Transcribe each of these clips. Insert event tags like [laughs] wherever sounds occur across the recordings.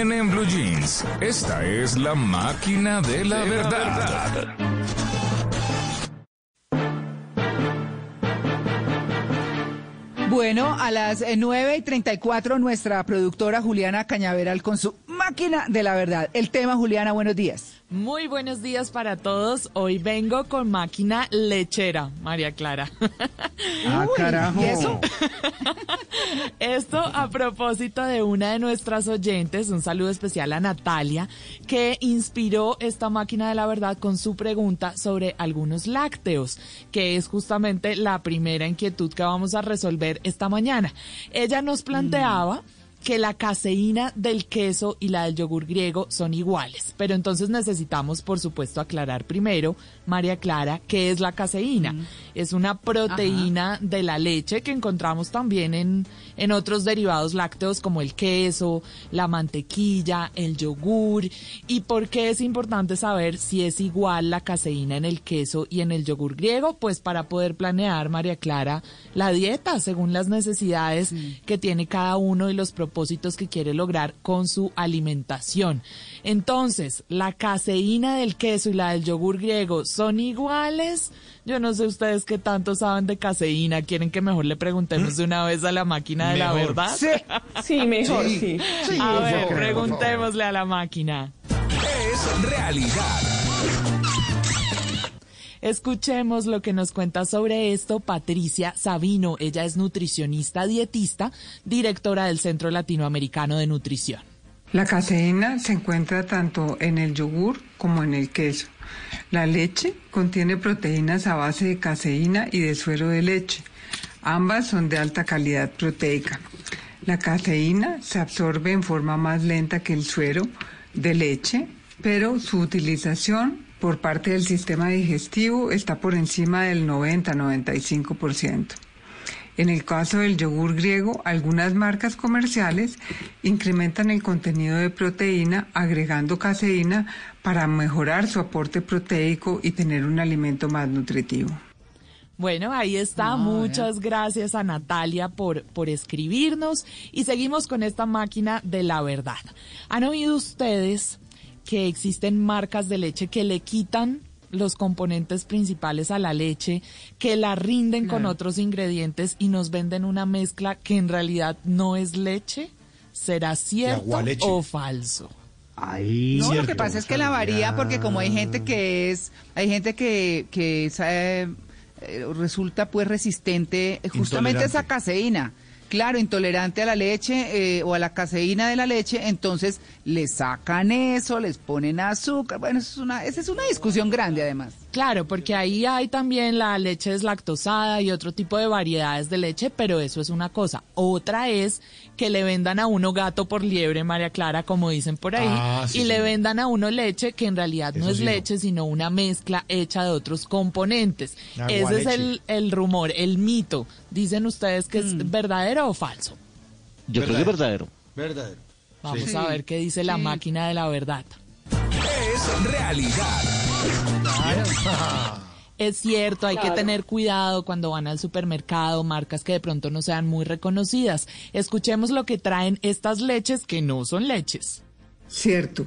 también en Blue Jeans. Esta es la máquina de la verdad. Bueno, a las eh, 9 y 34 nuestra productora Juliana Cañaveral con su máquina de la verdad. El tema, Juliana, buenos días. Muy buenos días para todos. Hoy vengo con máquina lechera, María Clara. Ah, carajo. ¿Y eso? [laughs] Esto a propósito de una de nuestras oyentes, un saludo especial a Natalia, que inspiró esta máquina de la verdad con su pregunta sobre algunos lácteos, que es justamente la primera inquietud que vamos a resolver esta mañana. Ella nos planteaba que la caseína del queso y la del yogur griego son iguales. Pero entonces necesitamos, por supuesto, aclarar primero, María Clara, qué es la caseína. Es una proteína de la leche que encontramos también en, en otros derivados lácteos como el queso, la mantequilla, el yogur. ¿Y por qué es importante saber si es igual la caseína en el queso y en el yogur griego? Pues para poder planear, María Clara, la dieta según las necesidades que tiene cada uno y los propósitos que quiere lograr con su alimentación. Entonces, ¿la caseína del queso y la del yogur griego son iguales? Yo no sé ustedes qué tanto saben de caseína. ¿Quieren que mejor le preguntemos de una vez a la máquina de la verdad? Sí, mejor, sí. A ver, preguntémosle a la máquina. Es realidad. Escuchemos lo que nos cuenta sobre esto Patricia Sabino. Ella es nutricionista dietista, directora del Centro Latinoamericano de Nutrición. La caseína se encuentra tanto en el yogur como en el queso. La leche contiene proteínas a base de caseína y de suero de leche. Ambas son de alta calidad proteica. La caseína se absorbe en forma más lenta que el suero de leche, pero su utilización por parte del sistema digestivo está por encima del 90-95%. En el caso del yogur griego, algunas marcas comerciales incrementan el contenido de proteína agregando caseína para mejorar su aporte proteico y tener un alimento más nutritivo. Bueno, ahí está. Muchas gracias a Natalia por, por escribirnos y seguimos con esta máquina de la verdad. ¿Han oído ustedes que existen marcas de leche que le quitan los componentes principales a la leche, que la rinden con otros ingredientes y nos venden una mezcla que en realidad no es leche? ¿Será cierto o falso? Ahí. No, lo que pasa es que la varía porque como hay gente que es, hay gente que, que es, eh, resulta pues resistente eh, justamente a esa caseína. Claro, intolerante a la leche eh, o a la caseína de la leche, entonces le sacan eso, les ponen azúcar. Bueno, eso es una, esa es una discusión grande además. Claro, porque ahí hay también la leche deslactosada y otro tipo de variedades de leche, pero eso es una cosa. Otra es que le vendan a uno gato por liebre, María Clara, como dicen por ahí, Ah, sí, y le vendan a uno leche que en realidad no es sí no. leche, sino una mezcla hecha de otros componentes. Agua Ese es el, el rumor, el mito. Dicen ustedes que Mm. es verdadero o falso. Yo creo que es verdadero. Verdadero. Vamos Sí. a ver qué dice la máquina de la verdad. Es realidad. [laughs] Es cierto, hay que tener cuidado cuando van al supermercado, marcas que de pronto no sean muy reconocidas. Escuchemos lo que traen estas leches que no son leches. Cierto,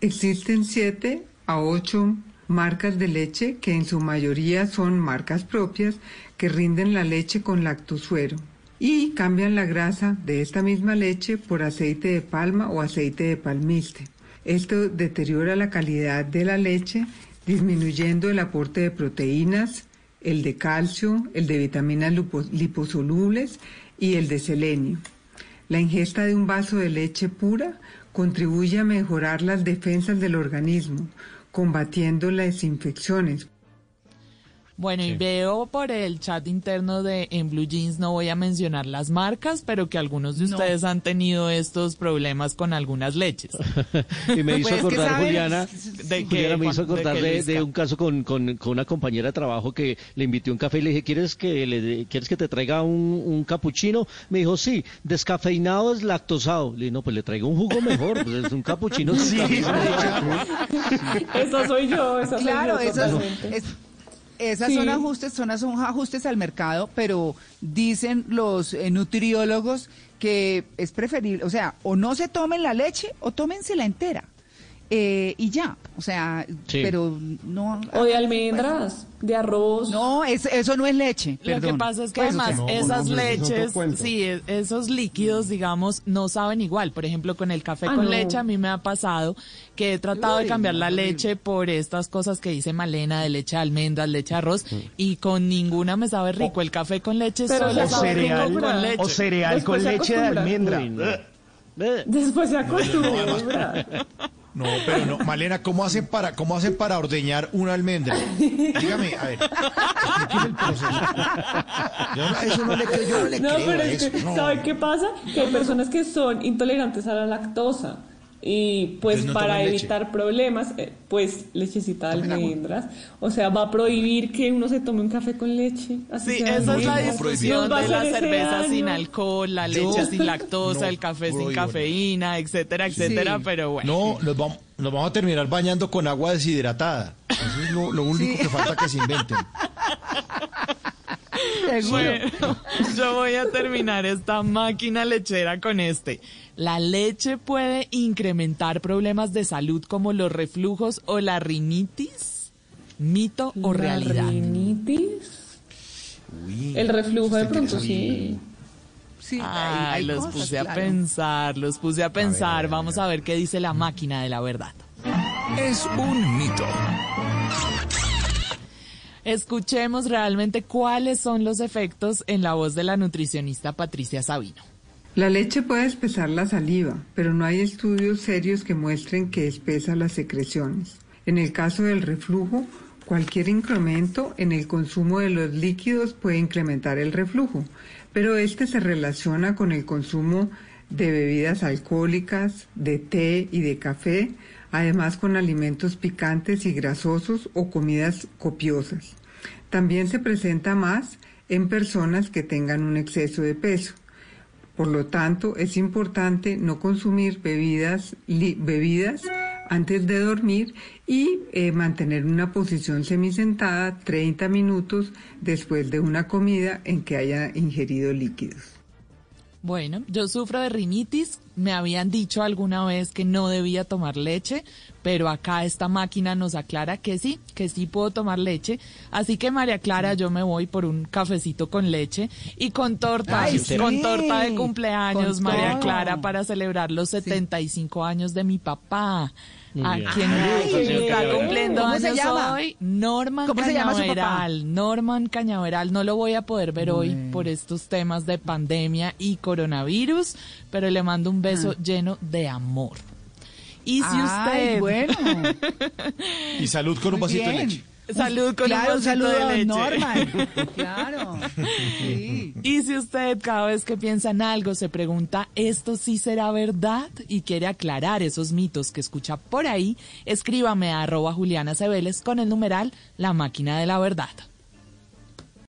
existen siete a ocho marcas de leche que en su mayoría son marcas propias que rinden la leche con lactosuero y cambian la grasa de esta misma leche por aceite de palma o aceite de palmiste. Esto deteriora la calidad de la leche, disminuyendo el aporte de proteínas, el de calcio, el de vitaminas lipo- liposolubles y el de selenio. La ingesta de un vaso de leche pura contribuye a mejorar las defensas del organismo, combatiendo las infecciones. Bueno, y veo por el chat interno de En Blue Jeans, no voy a mencionar las marcas, pero que algunos de ustedes han tenido estos problemas con algunas leches. [laughs] Y me hizo Pues es que acordar, Juliana, ¿De Juliana me hizo acordar de, un caso con, con, con una compañera de trabajo que le invité un café y le dije, ¿quieres que, le, ¿quieres que te traiga un, un capuchino? Me dijo, sí, descafeinado, deslactosado. Le dije, no, pues le traigo un jugo mejor, pues es un capuchino [laughs] leche. [laughs] Eso soy yo, eso Claro, soy yo eso es, es- esas Sí. son ajustes, son, son ajustes al mercado, pero dicen los eh, nutriólogos que es preferible, o sea, o no se tomen la leche o tómensela entera. Eh, y ya, o sea, Sí. pero no... O de almendras, de arroz. No, es- eso no es leche. Lo que pasa es que Pues, además no, esas es leches, sí, e- esos líquidos, digamos, no saben igual. Por ejemplo, con el café Ah, con no. leche a mí me ha pasado que he tratado de cambiar la leche por estas cosas que dice Malena de leche de almendras, leche de arroz y con ninguna me sabe rico. El café con leche Pero solo ya O sabe rico cereal, con leche. o cereal con Después leche de almendra. Uy, no. Después se acostumbra. [laughs] No, pero no, Malena, ¿cómo hacen para, cómo hacen para ordeñar una almendra? Dígame, a ver, explíqueme el proceso. Yo no- eso no le creo, yo no le No, creo pero a es eso. que, no. ¿sabe qué pasa? Que hay personas que son intolerantes a la lactosa. Y pues no para leche. evitar problemas, eh, pues lechecita de Tomen agua. almendras. O sea, va a prohibir que uno se tome un café con leche. Así Sí, esa es la almendras. discusión de la cerveza sin daño. alcohol, la Yo leche sin lactosa, no el café sin cafeína, etcétera, etcétera, Sí. pero bueno. No, nos vamos, nos vamos a terminar bañando con agua deshidratada. Eso es lo, lo único que falta que se inventen. [laughs] seguro. Bueno, yo voy a terminar esta máquina lechera con este. La leche puede incrementar problemas de salud como los reflujos o la rinitis. ¿Mito o La realidad? rinitis. El reflujo de pronto sí. Sí, hay- Ay, hay los cosas, puse a claro. pensar, los puse a pensar. Vamos a ver qué dice la máquina de la verdad. Es un mito. Escuchemos realmente cuáles son los efectos en la voz de la nutricionista Patricia Sabino. La leche puede espesar la saliva, pero no hay estudios serios que muestren que espesa las secreciones. En el caso del reflujo, cualquier incremento en el consumo de los líquidos puede incrementar el reflujo, pero este se relaciona con el consumo de bebidas alcohólicas, de té y de café, además con alimentos picantes y grasosos o comidas copiosas. También se presenta más en personas que tengan un exceso de peso. Por lo tanto, es importante no consumir bebidas, bebidas antes de dormir y eh, mantener una posición semisentada 30 minutos después de una comida en que haya ingerido líquidos. Bueno, yo sufro de rinitis. Me habían dicho alguna vez que no debía tomar leche, pero acá esta máquina nos aclara que sí, que sí puedo tomar leche. Así que María Clara, yo me voy por un cafecito con leche y con torta, Ay, sí. con torta de cumpleaños, Con María todo. Clara, para celebrar los 75 años de mi papá. Muy A quien está cumpliendo ¿Cómo se años llama? hoy, Norman ¿Cómo se llama su papá? Cañaveral. Norman Cañaveral, no lo voy a poder ver hoy por estos temas de pandemia y coronavirus, pero le mando un beso lleno de amor. Y si. Ay, usted, [laughs] bueno. Y salud con un vasito de leche. salud con claro, un saludo de leche. Norman. [laughs] Claro. Sí. Y si usted cada vez que piensa en algo se pregunta, ¿esto sí será verdad? Y quiere aclarar esos mitos que escucha por ahí, escríbame a arroba Juliana Cebeles con el numeral La Máquina de la Verdad.